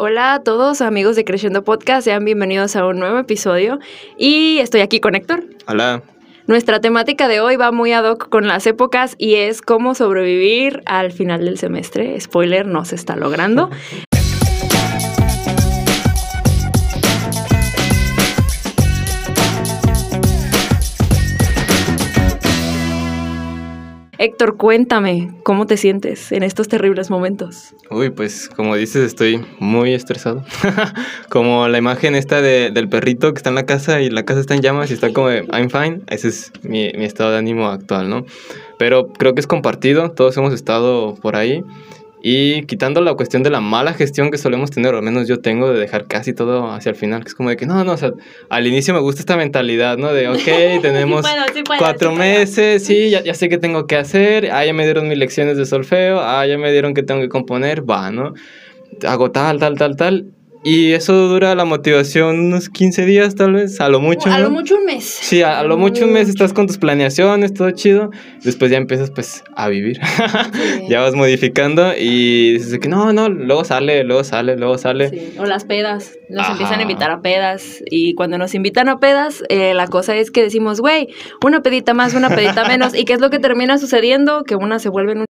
Hola a todos amigos de Creciendo Podcast, sean bienvenidos a un nuevo episodio y estoy aquí con Héctor. Hola. Nuestra temática de hoy va muy ad hoc con las épocas y es cómo sobrevivir al final del semestre. Spoiler, no se está logrando. Héctor, cuéntame, ¿cómo te sientes en estos terribles momentos? Uy, pues como dices, estoy muy estresado. como la imagen esta de, del perrito que está en la casa y la casa está en llamas y está como de, I'm fine. Ese es mi, mi estado de ánimo actual, ¿no? Pero creo que es compartido, todos hemos estado por ahí. Y quitando la cuestión de la mala gestión que solemos tener, o al menos yo tengo, de dejar casi todo hacia el final, que es como de que no, no, o sea, al inicio me gusta esta mentalidad, ¿no? De, ok, tenemos cuatro meses, sí, ya, ya, sé qué tengo que hacer, ah, ya me dieron mis lecciones de solfeo, ah, ya me dieron que tengo que componer, va, ¿no? Hago tal, tal, tal, tal, y eso dura la motivación unos 15 días, tal vez, a lo mucho. A lo mucho un mes. Sí, a, lo mucho un mes estás con tus planeaciones, todo chido. Después ya empiezas, pues, a vivir. ya vas modificando y dices que no, no, luego sale, luego sale, luego sale. Sí. O las pedas. Nos empiezan a invitar a pedas. Y cuando nos invitan a pedas, eh, la cosa es que decimos, güey, una pedita más, una pedita menos. ¿Y qué es lo que termina sucediendo? Que una se vuelve en un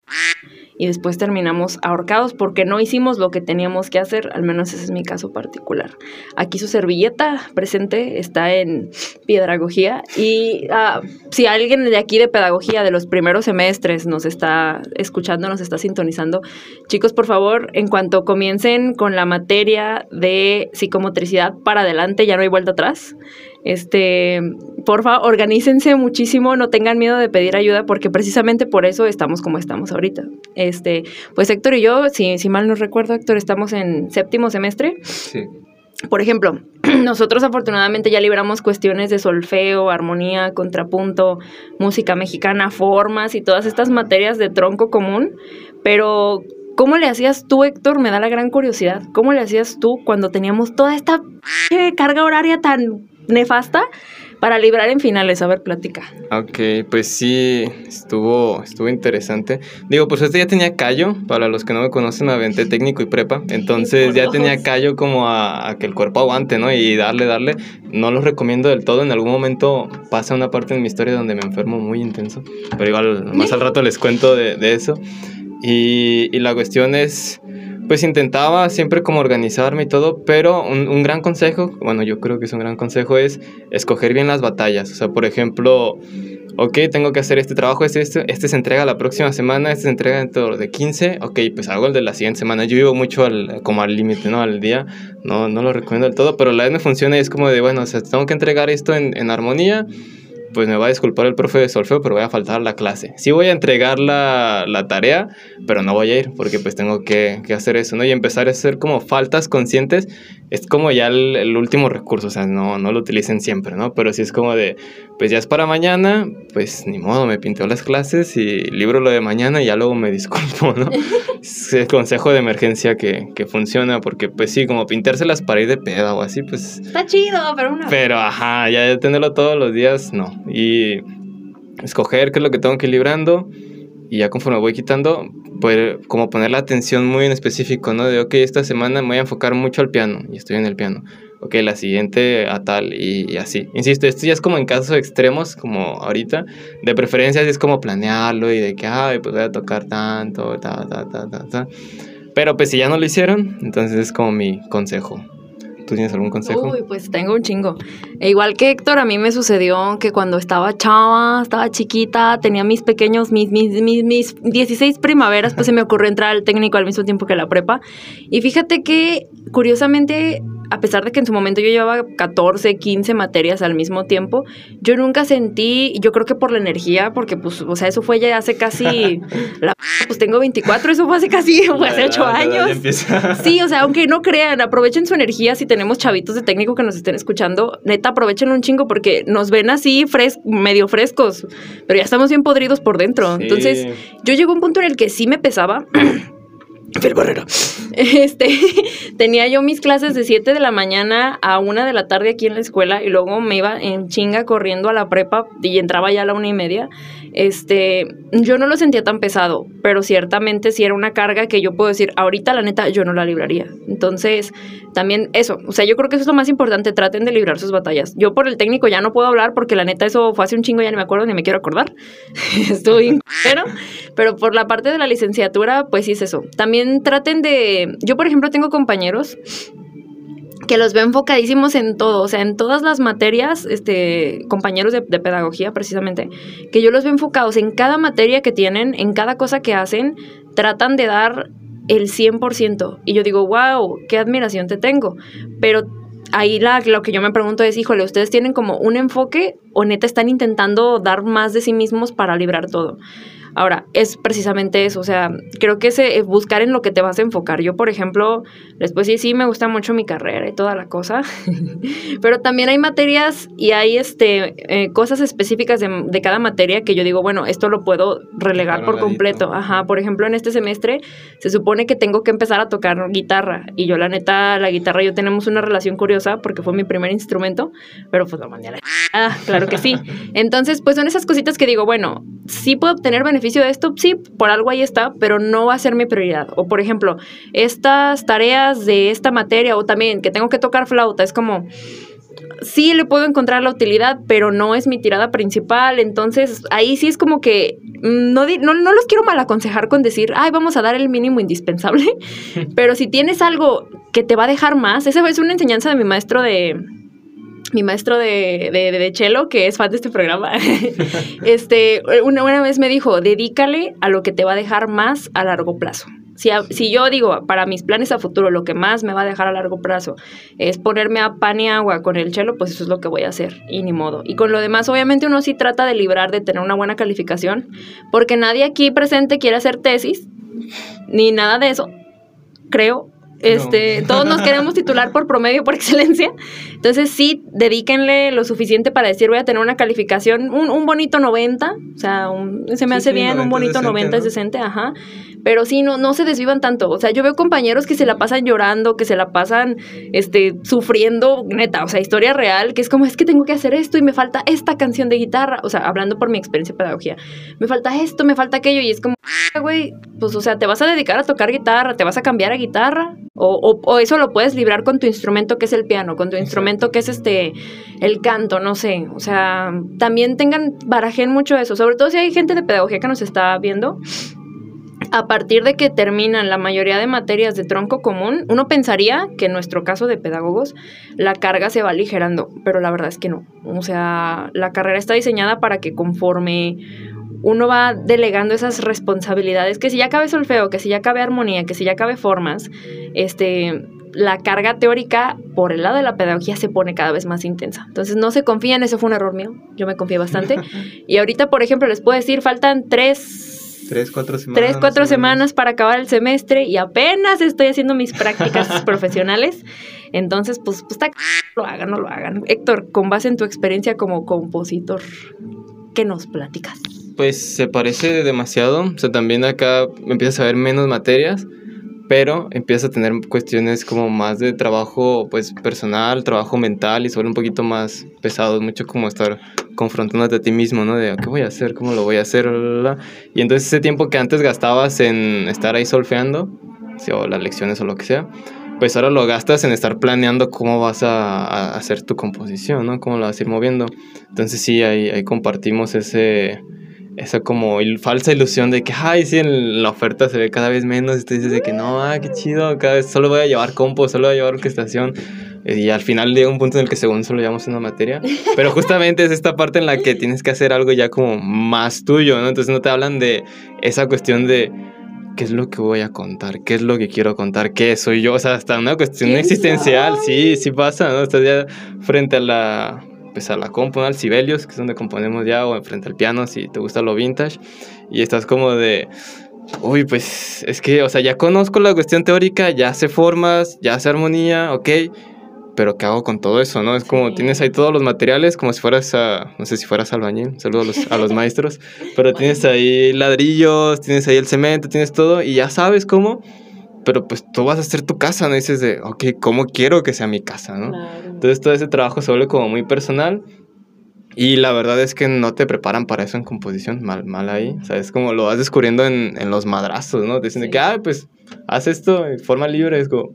y después terminamos ahorcados porque no hicimos lo que teníamos que hacer, al menos ese es mi caso particular. Aquí su servilleta presente está en pedagogía y uh, si alguien de aquí de pedagogía de los primeros semestres nos está escuchando, nos está sintonizando, chicos, por favor, en cuanto comiencen con la materia de psicomotricidad para adelante, ya no hay vuelta atrás. Este, porfa, organícense muchísimo, no tengan miedo de pedir ayuda porque precisamente por eso estamos como estamos ahorita. Este, pues Héctor y yo, si, si mal no recuerdo, Héctor, estamos en séptimo semestre. Sí. Por ejemplo, nosotros afortunadamente ya libramos cuestiones de solfeo, armonía, contrapunto, música mexicana, formas y todas estas materias de tronco común, pero ¿Cómo le hacías tú, Héctor? Me da la gran curiosidad. ¿Cómo le hacías tú cuando teníamos toda esta carga horaria tan nefasta para librar en finales. A ver, platica. Ok, pues sí, estuvo, estuvo interesante. Digo, pues este ya tenía callo, para los que no me conocen, me aventé técnico y prepa, entonces ya tenía callo como a, a, que el cuerpo aguante, ¿no? Y darle, darle. No los recomiendo del todo, en algún momento pasa una parte en mi historia donde me enfermo muy intenso, pero igual más al rato les cuento de, de eso. Y, y la cuestión es pues intentaba siempre como organizarme y todo, pero un, un, gran consejo, bueno, yo creo que es un gran consejo, es escoger bien las batallas. O sea, por ejemplo, ok, tengo que hacer este trabajo, este, este, este se entrega la próxima semana, este se entrega dentro de 15, ok, pues hago el de la siguiente semana. Yo vivo mucho al, como al límite, ¿no? Al día, no, no lo recomiendo del todo, pero la vez me funciona y es como de, bueno, o sea, tengo que entregar esto en, en armonía pues me va a disculpar el profe de solfeo, pero voy a faltar a la clase. Sí voy a entregar la, la tarea, pero no voy a ir porque pues tengo que, que, hacer eso, ¿no? Y empezar a hacer como faltas conscientes es como ya el, el, último recurso, o sea, no, no lo utilicen siempre, ¿no? Pero si es como de, pues ya es para mañana, pues ni modo, me pinteo las clases y libro lo de mañana y ya luego me disculpo, ¿no? es el consejo de emergencia que, que funciona porque pues sí, como pintárselas para ir de peda o así, pues... Está chido, pero una... Pero ajá, ya tenerlo todos los días, no y escoger qué es lo que tengo que ir librando y ya conforme voy quitando, pues como poner la atención muy en específico, ¿no? De, ok, esta semana me voy a enfocar mucho al piano y estoy en el piano. Ok, la siguiente a tal y, y así. Insisto, esto ya es como en casos extremos, como ahorita. De preferencia es como planearlo y de que, ay, pues voy a tocar tanto, ta, ta, ta, ta, ta. Pero pues si ya no lo hicieron, entonces es como mi consejo. ¿Tú tienes algún consejo? Uy, pues tengo un chingo. E igual que Héctor, a mí me sucedió que cuando estaba chava, estaba chiquita, tenía mis pequeños, mis, mis, mis, mis 16 primaveras, pues se me ocurrió entrar al técnico al mismo tiempo que la prepa. Y fíjate que, curiosamente, a pesar de que en su momento yo llevaba 14, 15 materias al mismo tiempo, yo nunca sentí, yo creo que por la energía, porque pues, o sea, eso fue ya hace casi, la, pues tengo 24, eso fue hace casi, hace 8 años. Sí, o sea, aunque no crean, aprovechen su energía si tenemos chavitos de técnico que nos estén escuchando, neta, aprovechen un chingo porque nos ven así fres medio frescos, pero ya estamos bien podridos por dentro. Sí. Entonces, yo llego a un punto en el que sí me pesaba. Fel Barrera. Este, tenía yo mis clases de 7 de la mañana a 1 de la tarde aquí en la escuela y luego me iba en chinga corriendo a la prepa y entraba ya a la una y media. Este, yo no lo sentía tan pesado, pero ciertamente sí era una carga que yo puedo decir, ahorita la neta yo no la libraría. Entonces, también eso, o sea, yo creo que eso es lo más importante, traten de librar sus batallas. Yo por el técnico ya no puedo hablar porque la neta eso fue hace un chingo, ya ni me acuerdo ni me quiero acordar. Estoy pero, pero por la parte de la licenciatura, pues sí es eso. También traten de, yo por ejemplo tengo compañeros que los veo enfocadísimos en todo, o sea, en todas las materias, este, compañeros de, pedagogía precisamente, que yo los veo enfocados en cada materia que tienen, en cada cosa que hacen, tratan de dar el 100%. Y yo digo, wow, qué admiración te tengo. Pero ahí la, lo que yo me pregunto es, híjole, ¿ustedes tienen como un enfoque o neta están intentando dar más de sí mismos para librar todo? Ahora, es precisamente eso, o sea, creo que es eh, buscar en lo que te vas a enfocar. Yo, por ejemplo, después sí, sí, me gusta mucho mi carrera y toda la cosa, pero también hay materias y hay este, eh, cosas específicas de, de, cada materia que yo digo, bueno, esto lo puedo relegar por completo. Ajá, por ejemplo, en este semestre se supone que tengo que empezar a tocar guitarra y yo la neta, la guitarra yo tenemos una relación curiosa porque fue mi primer instrumento, pero pues lo mandé a la... Ah, claro que sí. Entonces, pues son esas cositas que digo, bueno, sí puedo obtener beneficios beneficio de esto, sí, por algo ahí está, pero no va a ser mi prioridad. O por ejemplo, estas tareas de esta materia o también que tengo que tocar flauta, es como, sí le puedo encontrar la utilidad, pero no es mi tirada principal. Entonces, ahí sí es como que mm, no, no, no, los quiero mal aconsejar con decir, ay, vamos a dar el mínimo indispensable. pero si tienes algo que te va a dejar más, esa es una enseñanza de mi maestro de, mi maestro de, de, de, cello, que es fan de este programa, este, una, una, vez me dijo, dedícale a lo que te va a dejar más a largo plazo. Si, si, yo digo, para mis planes a futuro, lo que más me va a dejar a largo plazo es ponerme a pan y agua con el chelo, pues eso es lo que voy a hacer, y ni modo. Y con lo demás, obviamente uno sí trata de librar de tener una buena calificación, porque nadie aquí presente quiere hacer tesis, ni nada de eso, creo, este, todos nos queremos titular por promedio, por excelencia. Entonces, sí, dedíquenle lo suficiente para decir, voy a tener una calificación, un, un bonito 90, o sea, se me hace bien, un bonito 90 es decente, ajá. Pero sí, no, no se desvivan tanto. O sea, yo veo compañeros que se la pasan llorando, que se la pasan este, sufriendo, neta, o sea, historia real, que es como, es que tengo que hacer esto y me falta esta canción de guitarra. O sea, hablando por mi experiencia de pedagogía, me falta esto, me falta aquello, y es como, güey, pues, o sea, te vas a dedicar a tocar guitarra, te vas a cambiar a guitarra, o, o, eso lo puedes librar con tu instrumento que es el piano, con tu instrumento que es este el canto, no sé. O sea, también tengan, barajen mucho eso. Sobre todo si hay gente de pedagogía que nos está viendo. A partir de que terminan la mayoría de materias de tronco común, uno pensaría que en nuestro caso de pedagogos la carga se va aligerando, pero la verdad es que no. O sea, la carrera está diseñada para que conforme uno va delegando esas responsabilidades, que si ya cabe solfeo, que si ya cabe armonía, que si ya cabe formas, este, la carga teórica por el lado de la pedagogía se pone cada vez más intensa. Entonces no se confían, eso fue un error mío, yo me confié bastante. y ahorita, por ejemplo, les puedo decir, faltan tres... Tres, cuatro semanas. Tres, cuatro semanas para acabar el semestre y apenas estoy haciendo mis prácticas profesionales. Entonces, pues, pues lo hagan, no lo hagan. Héctor, con base en tu experiencia como compositor, ¿qué nos platicas? pues se parece demasiado. O sea, también acá empiezas a ver menos materias, pero empiezas a tener cuestiones como más de trabajo pues personal, trabajo mental y sobre un poquito más pesado, mucho como estar confrontándote a ti mismo, ¿no? De qué voy a hacer, cómo lo voy a hacer, y entonces ese tiempo que antes gastabas en estar ahí solfeando, o las lecciones o lo que sea, pues ahora lo gastas en estar planeando cómo vas a, a hacer tu composición, ¿no? Cómo la vas a ir moviendo. Entonces sí, ahí, ahí compartimos ese, esa como falsa ilusión de que, ay, sí, en la oferta se ve cada vez menos y tú dices de que no, ah, qué chido, cada vez solo voy a llevar compo, solo voy a llevar orquestación. Y al final llega un punto en el que según solo llevamos una materia. Pero justamente es esta parte en la que tienes que hacer algo ya como más tuyo, ¿no? Entonces no te hablan de esa cuestión de qué es lo que voy a contar, qué es lo que quiero contar, qué soy yo. O sea, hasta una cuestión existencial, sí, sí pasa, ¿no? Estás ya frente a la pues a la compu, al Sibelius, que es donde componemos ya, o enfrente al piano, si te gusta lo vintage, y estás como de, uy, pues es que, o sea, ya conozco la cuestión teórica, ya sé formas, ya sé armonía, ok, pero ¿qué hago con todo eso, no? Es como tienes ahí todos los materiales, como si fueras a, no sé si fueras albañil, saludos a los, a los maestros, pero tienes ahí ladrillos, tienes ahí el cemento, tienes todo, y ya sabes cómo pero pues tú vas a hacer tu casa, ¿no? dices de, ok, ¿cómo quiero que sea mi casa, ¿no? Entonces todo ese trabajo se vuelve como muy personal Y la verdad es que no te preparan para eso en composición, mal, mal ahí. O sea, es como lo vas descubriendo en, en los madrazos, ¿no? Te dicen de que, ah, pues, haz esto de forma libre. Es como,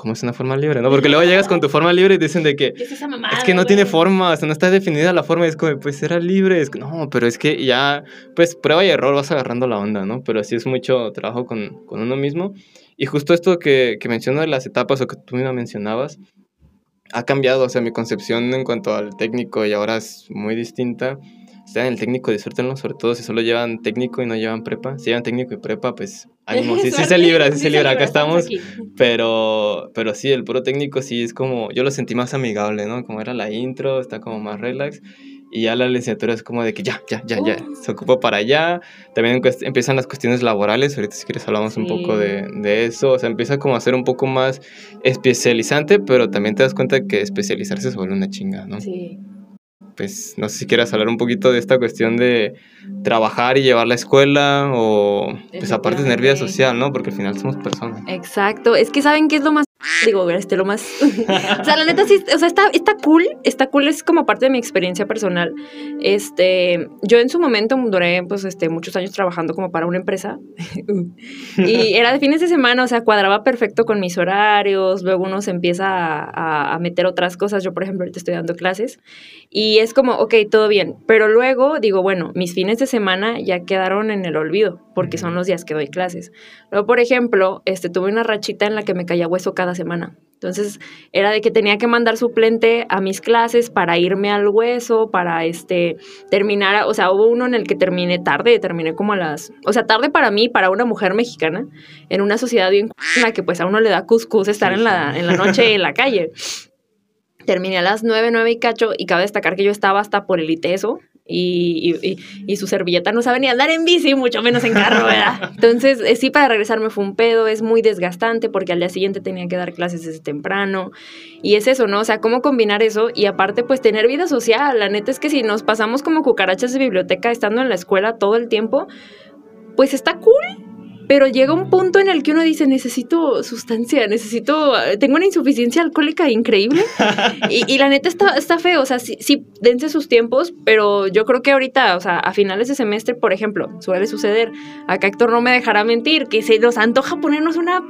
¿cómo es una forma libre? ¿No? Porque luego llegas con tu forma libre y dicen de que, ¿Qué es esa mamada, es que no tiene forma, o sea, no está definida la forma. Y es como, pues, era libre. Es que, no, pero es que ya, pues, prueba y error vas agarrando la onda, ¿no? Pero sí es mucho trabajo con, con uno mismo. Y justo esto que, que menciono de las etapas o que tú misma mencionabas, ha cambiado, o sea, mi concepción en cuanto al técnico y ahora es muy distinta. Están en el técnico, disfrútenlo, sobre todo si solo llevan técnico y no llevan prepa. Si llevan técnico y prepa, pues ánimo, sí, sí se libra, sí, Sí se libra, acá estamos. Pero, pero sí, el puro técnico sí es como, yo lo sentí más amigable, ¿no? Como era la intro, está como más relax. Y ya la licenciatura es como de que ya, ya, ya, ya, Oh. se ocupa para allá. También empiezan las cuestiones laborales, ahorita si quieres hablamos un poco Sí. de, de eso. O sea, empieza como a ser un poco más especializante, pero también te das cuenta que especializarse se vuelve una chinga, ¿no? Sí. Pues no sé si quieras hablar un poquito de esta cuestión de trabajar y llevar la escuela o pues aparte tener vida social, ¿no? Porque al final somos personas. Exacto, es que saben qué es lo más digo, este lo más o sea, la neta sí, o sea, está está cool, está cool es como parte de mi experiencia personal. Este, yo en su momento duré pues este muchos años trabajando como para una empresa y era de fines de semana, o sea, cuadraba perfecto con mis horarios, luego uno se empieza a, a- a meter otras cosas, yo por ejemplo ahorita estoy dando clases y es como, ok, todo bien, pero luego digo, bueno, mis fines de semana ya quedaron en el olvido porque son los días que doy clases. Luego, por ejemplo, este, tuve una rachita en la que me caía hueso cada semana. Entonces, era de que tenía que mandar suplente a mis clases para irme al hueso, para este, terminar, o sea, hubo uno en el que terminé tarde, terminé como a las, o sea, tarde para mí, para una mujer mexicana, en una sociedad bien en la que pues a uno le da cuscús estar en, la, en la noche en la calle. Terminé a las nueve, nueve y cacho, y cabe destacar que yo estaba hasta por el ITESO, y, y, y- su servilleta no sabe ni andar en bici, mucho menos en carro, ¿verdad? Entonces, eh, sí, para regresarme fue un pedo, es muy desgastante porque al día siguiente tenía que dar clases desde temprano. Y es eso, ¿no? O sea, cómo combinar eso y aparte, pues tener vida social. La neta es que si nos pasamos como cucarachas de biblioteca estando en la escuela todo el tiempo, pues está cool. Pero llega un punto en el que uno dice, necesito sustancia, necesito, tengo una insuficiencia alcohólica increíble. Y, y la neta está, está feo, o sea, sí, sí, dense sus tiempos, pero yo creo que ahorita, o sea, a finales de semestre, por ejemplo, suele suceder, acá Héctor no me dejará mentir, que se nos antoja ponernos una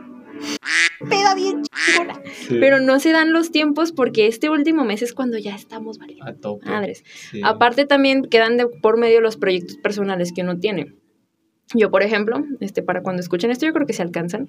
peda bien chingona, pero no se dan los tiempos porque este último mes es cuando ya estamos valiendo a tope. madres. Sí. Aparte también quedan de por medio los proyectos personales que uno tiene. Yo, por ejemplo, este, para cuando escuchen esto, yo creo que se alcanzan.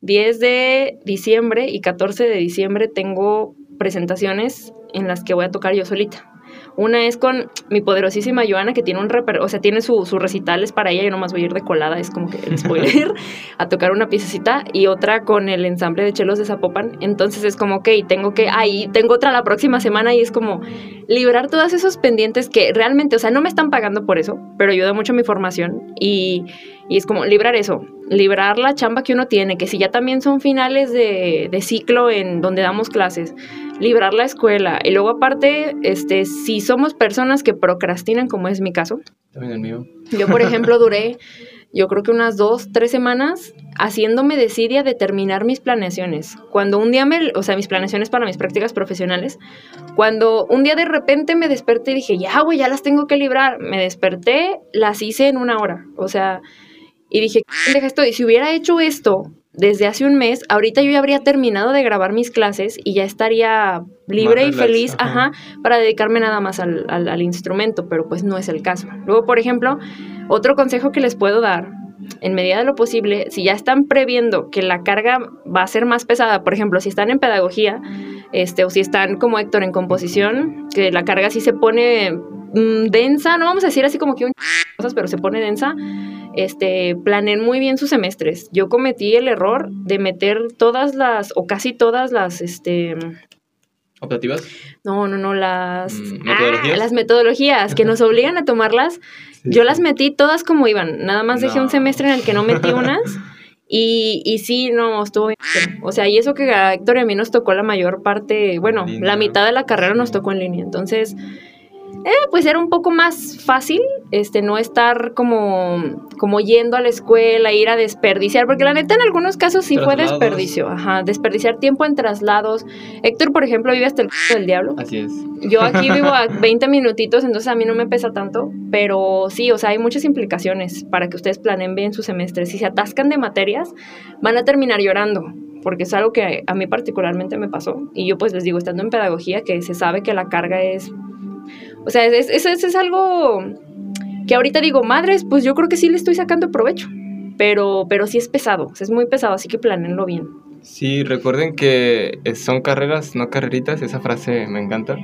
10 de diciembre y 14 de diciembre tengo presentaciones en las que voy a tocar yo solita. Una es con mi poderosísima Joana, que tiene un reper o sea, tiene su, sus recitales para ella, yo nomás voy a ir de colada, es como que el spoiler, a tocar una piececita, y otra con el ensamble de chelos de Zapopan. Entonces es como, ok, tengo que, ahí tengo otra la próxima semana, y es como librar todos esos pendientes que realmente, o sea, no me están pagando por eso, pero ayuda mucho a mi formación, y, y es como librar eso, librar la chamba que uno tiene, que si ya también son finales de, de ciclo en donde damos clases, librar la escuela. Y luego aparte, este, si somos personas que procrastinan, como es mi caso, También el mío. yo por ejemplo duré, yo creo que unas dos, tres semanas haciéndome desidia de terminar mis planeaciones. Cuando un día me, o sea, mis planeaciones para mis prácticas profesionales, cuando un día de repente me desperté y dije, ya, güey, ya las tengo que librar, me desperté, las hice en una hora. O sea, y dije, deja esto, y si hubiera hecho esto desde hace un mes, ahorita yo ya habría terminado de grabar mis clases y ya estaría libre y feliz, ajá. ajá, para dedicarme nada más al, al- al instrumento, pero pues no es el caso. Luego, por ejemplo, otro consejo que les puedo dar, en medida de lo posible, si ya están previendo que la carga va a ser más pesada, por ejemplo, si están en pedagogía, este, o si están como Héctor en composición, que la carga sí se pone mm, densa, no vamos a decir así como que un cosas, pero se pone densa, este, planeen muy bien sus semestres. Yo cometí el error de meter todas las, o casi todas las, este, ¿Optativas? no, no, no, las, Mm, ah, ¿metodologías? las metodologías que nos obligan a tomarlas. Yo las metí todas como iban, nada más dejé un semestre en el que no metí unas. Y, y sí, no, estuvo bien. O sea, y eso que a Héctor y a mí nos tocó la mayor parte, bueno, línea. la mitad de la carrera nos tocó en línea. Entonces, Eh, pues era un poco más fácil, este, no estar como, como yendo a la escuela, ir a desperdiciar, porque la neta en algunos casos sí fue desperdicio, ajá, desperdiciar tiempo en traslados. Héctor, por ejemplo, vive hasta el c- del diablo. Así es. Yo aquí vivo a 20 minutitos, entonces a mí no me pesa tanto, pero sí, o sea, hay muchas implicaciones para que ustedes planeen bien su semestre. Si se atascan de materias, van a terminar llorando, porque es algo que a mí particularmente me pasó. Y yo pues les digo, estando en pedagogía, que se sabe que la carga es... O sea, es, es, es- es algo que ahorita digo, madres, pues yo creo que sí le estoy sacando provecho, pero, pero sí es pesado, o sea, es muy pesado, así que planeenlo bien. Sí, recuerden que eh, son carreras, no carreritas, esa frase me encanta.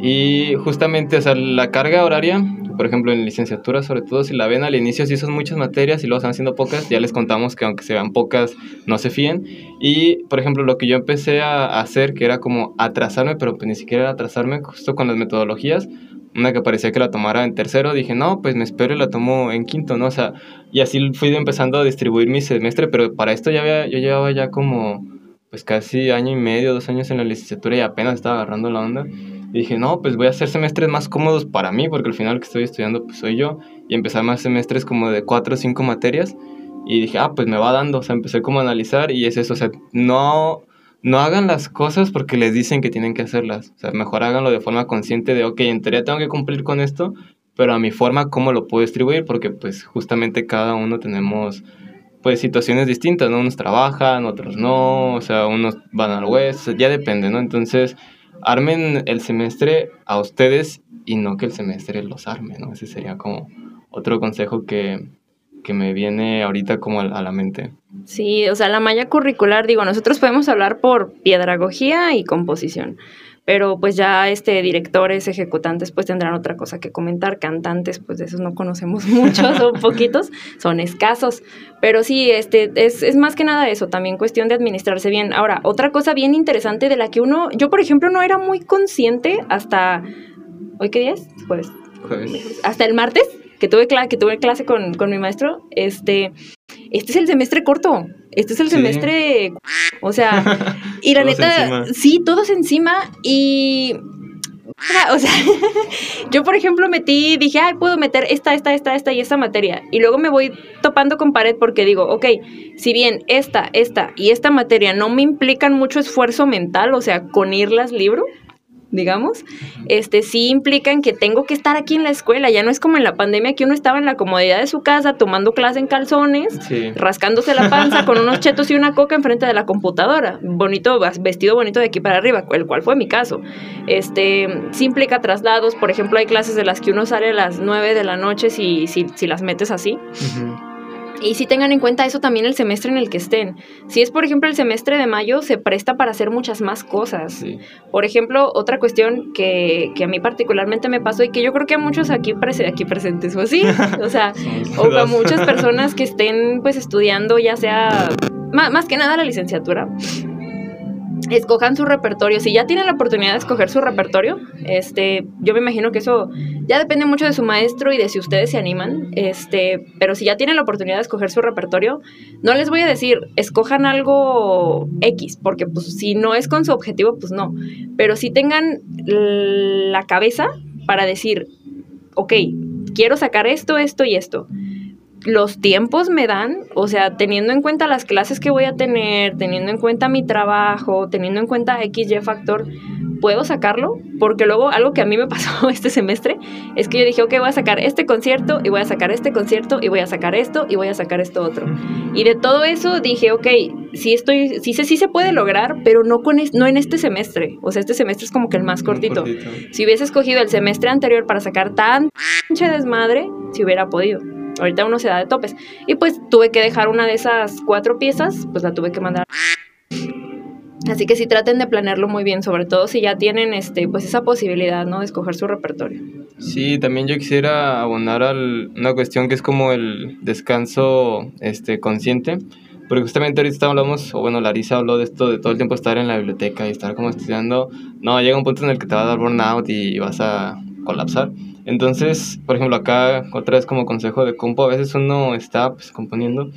Y justamente, o sea, la carga horaria, por ejemplo, en licenciatura, sobre todo si la ven al inicio, sí son muchas materias y luego van haciendo pocas, ya les contamos que aunque se vean pocas, no se fíen. Y, por ejemplo, lo que yo empecé a hacer, que era como atrasarme, pero pues ni siquiera era atrasarme, justo con las metodologías, una que parecía que la tomara en tercero, dije, no, pues me espero y la tomo en quinto, ¿no? O sea, y así fui empezando a distribuir mi semestre, pero para esto ya había, yo llevaba ya como, pues casi año y medio, dos años en la licenciatura y apenas estaba agarrando la onda. Y dije, no, pues voy a hacer semestres más cómodos para mí, porque al final que estoy estudiando pues soy yo, y empezar más semestres como de cuatro o cinco materias. Y dije, ah, pues me va dando, o sea, empecé como a analizar y es eso, o sea, no, no hagan las cosas porque les dicen que tienen que hacerlas, o sea, mejor háganlo de forma consciente de, ok, en teoría tengo que cumplir con esto, pero a mi forma, ¿cómo lo puedo distribuir? Porque pues justamente cada uno tenemos pues situaciones distintas, ¿no? Unos trabajan, otros no, o sea, unos van al west, ya depende, ¿no? Entonces, armen el semestre a ustedes y no que el semestre los arme, ¿no? Ese sería como otro consejo que, que me viene ahorita como a, a la mente. Sí, o sea, la malla curricular, digo, nosotros podemos hablar por pedagogía y composición, pero pues ya este directores, ejecutantes, pues tendrán otra cosa que comentar, cantantes, pues de esos no conocemos muchos, son poquitos, son escasos, pero sí, este, es, es más que nada eso, también cuestión de administrarse bien. Ahora, otra cosa bien interesante de la que uno, yo por ejemplo no era muy consciente hasta, ¿hoy qué día es? Jueves Jueves. hasta el martes que tuve, que tuve clase con, con mi maestro, este, este es el semestre corto, este es el Sí. semestre, o sea, y la Todos neta, encima. sí, todos encima y... O sea, yo por ejemplo metí, dije, ay, puedo meter esta, esta, esta, esta y esta materia. Y luego me voy topando con pared porque digo, ok, si bien esta, esta y esta materia no me implican mucho esfuerzo mental, o sea, con irlas libro, digamos, este sí implican que tengo que estar aquí en la escuela. Ya no es como en la pandemia que uno estaba en la comodidad de su casa tomando clase en calzones, Sí. rascándose la panza con unos chetos y una coca enfrente de la computadora. Bonito, vestido bonito de aquí para arriba, el cual fue mi caso. Este, sí implica traslados. Por ejemplo, hay clases de las que uno sale a las 9 de la noche si, si, si las metes así. Ujú. Y sí tengan en cuenta eso también el semestre en el que estén. Si es, por ejemplo, el semestre de mayo, se presta para hacer muchas más cosas. Sí. Por ejemplo, otra cuestión que, que a mí particularmente me pasó y que yo creo que a muchos aquí, prese- aquí presentes o así, o sea, o a muchas personas que estén pues estudiando ya sea, ma- más, que nada la licenciatura, escojan su repertorio. Si ya tienen la oportunidad de escoger su repertorio, este, yo me imagino que eso ya depende mucho de su maestro y de si ustedes se animan, este, pero si ya tienen la oportunidad de escoger su repertorio, no les voy a decir, escojan algo X, porque pues si no es con su objetivo, pues no, pero si tengan la cabeza para decir, ok, quiero sacar esto, esto y esto. Los tiempos me dan, o sea, teniendo en cuenta las clases que voy a tener, teniendo en cuenta mi trabajo, teniendo en cuenta XY factor, ¿puedo sacarlo? Porque luego algo que a mí me pasó este semestre es que yo dije, ok, voy a sacar este concierto y voy a sacar este concierto y voy a sacar esto y voy a sacar esto otro. Y de todo eso dije, ok, sí estoy, sí se, sí se puede lograr, pero no, con no en este semestre. O sea, este semestre es como que el más cortito. Si hubiese escogido el semestre anterior para sacar tan pinche desmadre, si hubiera podido. Ahorita uno se da de topes. Y pues tuve que dejar una de esas cuatro piezas, pues la tuve que mandar. Así que sí traten de planearlo muy bien, sobre todo si ya tienen este, pues esa posibilidad, ¿no? De escoger su repertorio. Sí, también yo quisiera abonar a una cuestión que es como el descanso este, consciente, porque justamente ahorita hablamos, o bueno, Larisa habló de esto, de todo el tiempo estar en la biblioteca y estar como estudiando. No, llega un punto en el que te va a dar burnout y vas a colapsar. Entonces, por ejemplo, acá otra vez como consejo de compo, a veces uno está pues, componiendo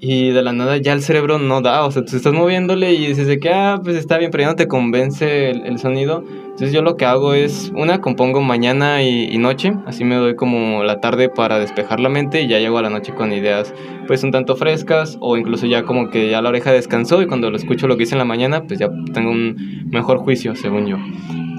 y de la nada ya el cerebro no da, o sea, tú estás moviéndole y dices de que, ah, pues está bien, pero ya no te convence el, el sonido, Entonces yo lo que hago es, una, compongo mañana y, noche, así me doy como la tarde para despejar la mente y ya llego a la noche con ideas pues un tanto frescas o incluso ya como que ya la oreja descansó y cuando lo escucho lo que hice en la mañana pues ya tengo un mejor juicio según yo.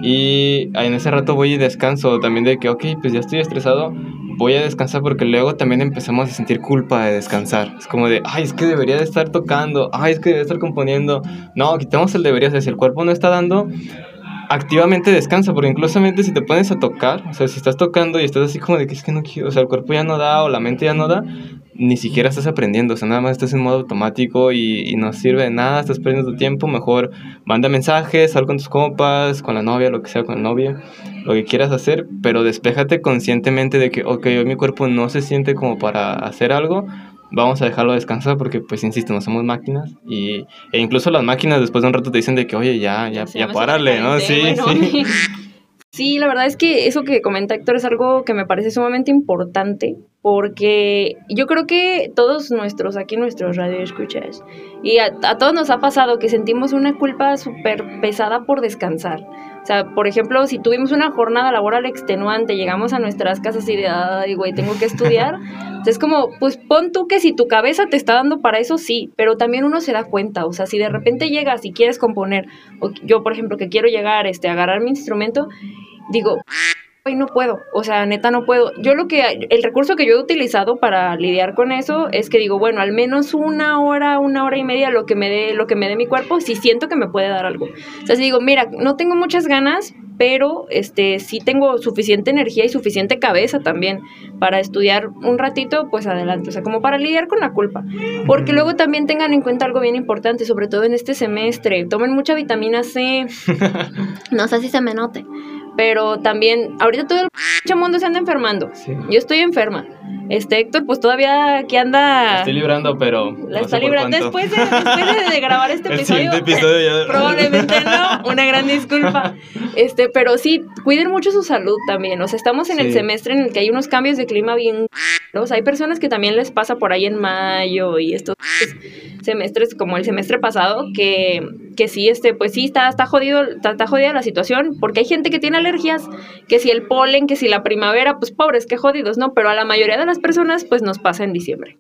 Y en ese rato voy y descanso también de que, ok, pues ya estoy estresado, voy a descansar porque luego también empezamos a sentir culpa de descansar. Es como de, ay, es que debería de estar tocando, ay, es que debería estar componiendo. No, quitamos el debería, o sea, si el cuerpo no está dando, activamente descansa, porque inclusamente si te pones a tocar, o sea, si estás tocando y estás así como de que es que no quiero, o sea, el cuerpo ya no da o la mente ya no da, ni siquiera estás aprendiendo, o sea, nada más estás en modo automático y, no sirve de nada, estás perdiendo tu tiempo, mejor manda mensajes, sal con tus compas, con la novia, lo que sea, con la novia, lo que quieras hacer, pero despéjate conscientemente de que, ok, hoy mi cuerpo no se siente como para hacer algo, vamos a dejarlo descansar porque, pues, insisto, no somos máquinas y, e incluso las máquinas después de un rato te dicen de que, oye, ya, ya, ya párale, ¿no? Sí, sí. Sí, la verdad es que eso que comenta Héctor es algo que me parece sumamente importante porque yo creo que todos nuestros, aquí nuestros radio escuchas, y a, todos nos ha pasado que sentimos una culpa súper pesada por descansar. O sea, por ejemplo, si tuvimos una jornada laboral extenuante, llegamos a nuestras casas y de, ay, güey, tengo que estudiar. es como, pues pon tú que si tu cabeza te está dando para eso, sí, pero también uno se da cuenta. O sea, si de repente llegas y quieres componer, o yo, por ejemplo, que quiero llegar este, a agarrar mi instrumento, digo, no puedo, o sea, neta no puedo. Yo lo que, el recurso que yo he utilizado para lidiar con eso es que digo, bueno, al menos una hora, una hora y media lo que me dé, lo que me dé mi cuerpo, si siento que me puede dar algo. O sea, si digo, mira, no tengo muchas ganas, pero este sí tengo suficiente energía y suficiente cabeza también para estudiar un ratito, pues adelante, o sea, como para lidiar con la culpa. Porque luego también tengan en cuenta algo bien importante, sobre todo en este semestre, tomen mucha vitamina C. no sé si se me note pero también, ahorita todo el mundo se anda enfermando. Yo estoy enferma. Este Héctor, pues todavía aquí anda. estoy librando, pero. La está librando. Después, de, después de, grabar este episodio. episodio ya... probablemente no. Una gran disculpa. Este, pero sí, cuiden mucho su salud también. O sea, estamos en el semestre en el que hay unos cambios de clima bien. O sea, hay personas que también les pasa por ahí en mayo y estos semestres, como el semestre pasado, que, que sí, este, pues sí, está, está jodido, está, está jodida la situación, porque hay gente que tiene alergias, que si el polen, que si la primavera, pues pobres, qué jodidos, ¿no? Pero a la mayoría de las personas, pues nos pasa en diciembre.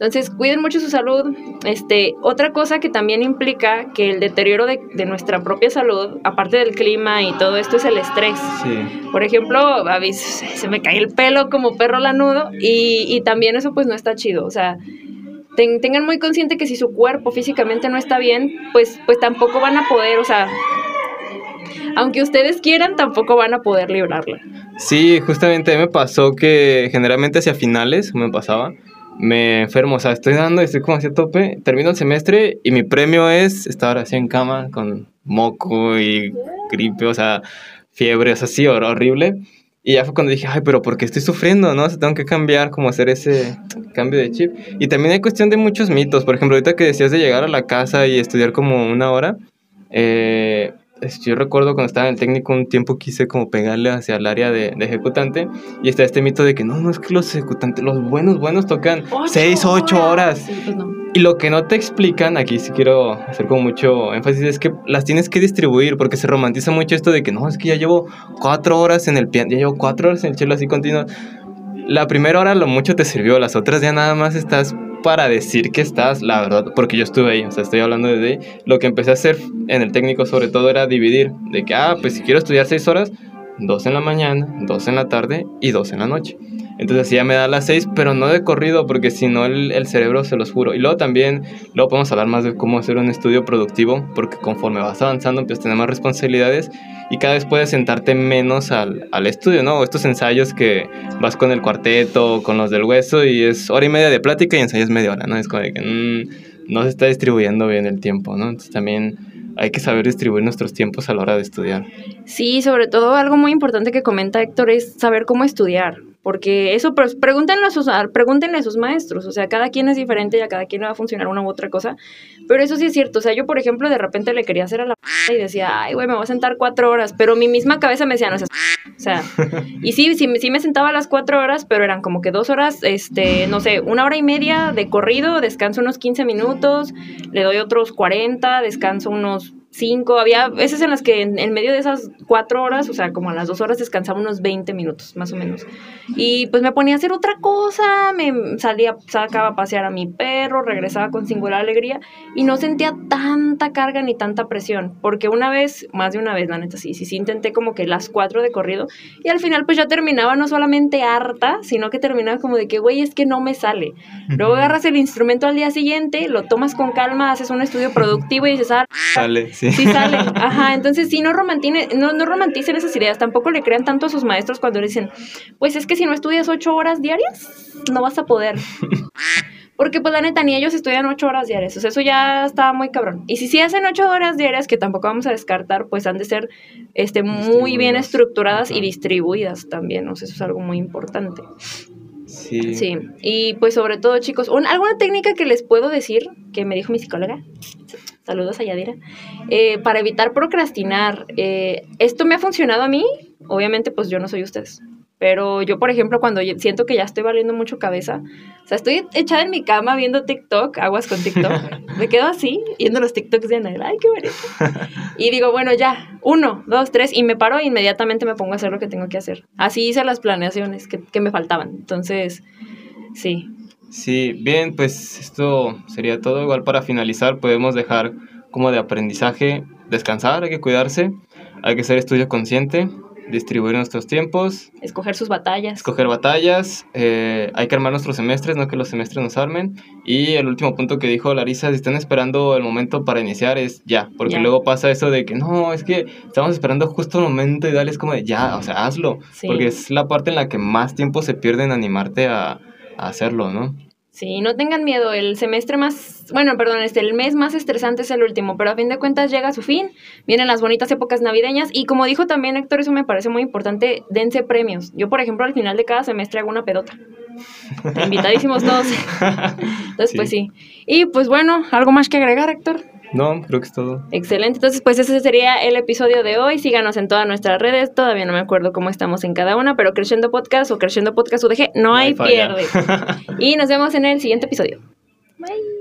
Entonces, cuiden mucho su salud. Este, otra cosa que también implica que el deterioro de, de nuestra propia salud, aparte del clima y todo esto, es el estrés. Por ejemplo, a se me cae el pelo como perro lanudo y, y también eso pues no está chido. O sea, tengan muy consciente que si su cuerpo físicamente no está bien, pues, pues tampoco van a poder, o sea, aunque ustedes quieran, tampoco van a poder librarla. Sí, justamente me pasó que generalmente hacia finales, me pasaba, me enfermo, o sea, estoy dando, estoy como hacia tope, termino el semestre y mi premio es estar así en cama con moco y gripe, o sea, fiebre, o sea, sí, horrible. Y ya fue cuando dije, ay, pero ¿por qué estoy sufriendo? ¿No? O tengo que cambiar, como hacer ese cambio de chip. Y también hay cuestión de muchos mitos. Por ejemplo, ahorita que decías de llegar a la casa y estudiar como una hora, eh, yo recuerdo cuando estaba en el técnico un tiempo quise como pegarle hacia el área de, ejecutante y está este mito de que no, no es que los ejecutantes, los buenos, buenos tocan 6, 8 horas. Pues y lo que no te explican, aquí sí quiero hacer como mucho énfasis, es que las tienes que distribuir porque se romantiza mucho esto de que no, es que ya llevo 4 horas en el piano, ya llevo 4 horas en el chelo así continuo. La primera hora lo mucho te sirvió, las otras ya nada más estás para decir que estás, la verdad, porque yo estuve ahí, o sea, estoy hablando de ahí. Lo que empecé a hacer en el técnico sobre todo era dividir, de que, ah, pues si quiero estudiar 6 horas, dos en la mañana, dos en la tarde y dos en la noche. Entonces así ya me da las seis, pero no de corrido, porque si no el, el, cerebro se los juro. Y luego también, luego podemos hablar más de cómo hacer un estudio productivo, porque conforme vas avanzando empiezas a tener más responsabilidades y cada vez puedes sentarte menos al, al estudio, ¿no? Estos ensayos que vas con el cuarteto, con los del hueso y es hora y media de plática y ensayas media hora, ¿no? Es como de que mm, no se está distribuyendo bien el tiempo, ¿no? Entonces también hay que saber distribuir nuestros tiempos a la hora de estudiar. Sí, sobre todo algo muy importante que comenta Héctor es saber cómo estudiar porque eso, pues, pregúntenle a, sus, pregúntenle a sus maestros, o sea, cada quien es diferente y a cada quien le va a funcionar una u otra cosa, pero eso sí es cierto, o sea, yo, por ejemplo, de repente le quería hacer a la y decía, ay, güey, me voy a sentar cuatro horas, pero mi misma cabeza me decía, no, o sea, y sí, sí, sí me sentaba a las cuatro horas, pero eran como que dos horas, este, no sé, una hora y media de corrido, descanso unos 15 minutos, le doy otros 40, descanso unos cinco, había veces en las que en, en, medio de esas cuatro horas, o sea, como a las dos horas descansaba unos 20 minutos, más o menos. Y pues me ponía a hacer otra cosa, me salía, sacaba a pasear a mi perro, regresaba con singular alegría y no sentía tanta carga ni tanta presión, porque una vez, más de una vez, la neta, sí, sí, sí, intenté como que las cuatro de corrido y al final pues ya terminaba no solamente harta, sino que terminaba como de que, güey, es que no me sale. Luego agarras el instrumento al día siguiente, lo tomas con calma, haces un estudio productivo y dices, ah, sale, sí. Sí sale. Ajá, entonces sí, no, no, no romanticen esas ideas, tampoco le crean tanto a sus maestros cuando le dicen, pues es que si no estudias ocho horas diarias, no vas a poder. Porque pues la neta, ni ellos estudian ocho horas diarias. O sea, eso ya está muy cabrón. Y si sí hacen ocho horas diarias, que tampoco vamos a descartar, pues han de ser este, muy bien estructuradas y distribuidas también. O sea, eso es algo muy importante. Sí. Sí. Y pues sobre todo, chicos, alguna técnica que les puedo decir, que me dijo mi psicóloga, saludos a Yadira, eh, para evitar procrastinar. Eh, esto me ha funcionado a mí, obviamente pues yo no soy ustedes. Pero yo, por ejemplo, cuando siento que ya estoy valiendo mucho cabeza, o sea, estoy echada en mi cama viendo TikTok, aguas con TikTok, me quedo así, viendo los TikToks de Ana, ay, qué bonito. Y digo, bueno, ya, uno, dos, tres, y me paro e inmediatamente me pongo a hacer lo que tengo que hacer. Así hice las planeaciones que, que me faltaban. Entonces, sí. Sí, bien, pues esto sería todo. Igual para finalizar, podemos dejar como de aprendizaje descansar, hay que cuidarse, hay que ser estudio consciente, distribuir nuestros tiempos. Escoger sus batallas. Escoger batallas. Eh, hay que armar nuestros semestres, no que los semestres nos armen. Y el último punto que dijo Larisa, si están esperando el momento para iniciar, es ya. Porque luego pasa eso de que no, es que estamos esperando justo el momento y dale, es como de ya, o sea, hazlo. Porque es la parte en la que más tiempo se pierde en animarte a, a hacerlo, ¿no? Sí, no tengan miedo, el semestre más, bueno, perdón, este, el mes más estresante es el último, pero a fin de cuentas llega a su fin, vienen las bonitas épocas navideñas y como dijo también Héctor, eso me parece muy importante, dense premios. Yo, por ejemplo, al final de cada semestre hago una pedota. Invitadísimos todos. Entonces, pues sí. Y pues bueno, ¿algo más que agregar, Héctor? No, creo que es todo. Excelente. Entonces, pues ese sería el episodio de hoy. Síganos en todas nuestras redes. Todavía no me acuerdo cómo estamos en cada una, pero Creciendo Podcast o Creciendo Podcast UDG, no, hay, hay pierde. y nos vemos en el siguiente episodio. Bye.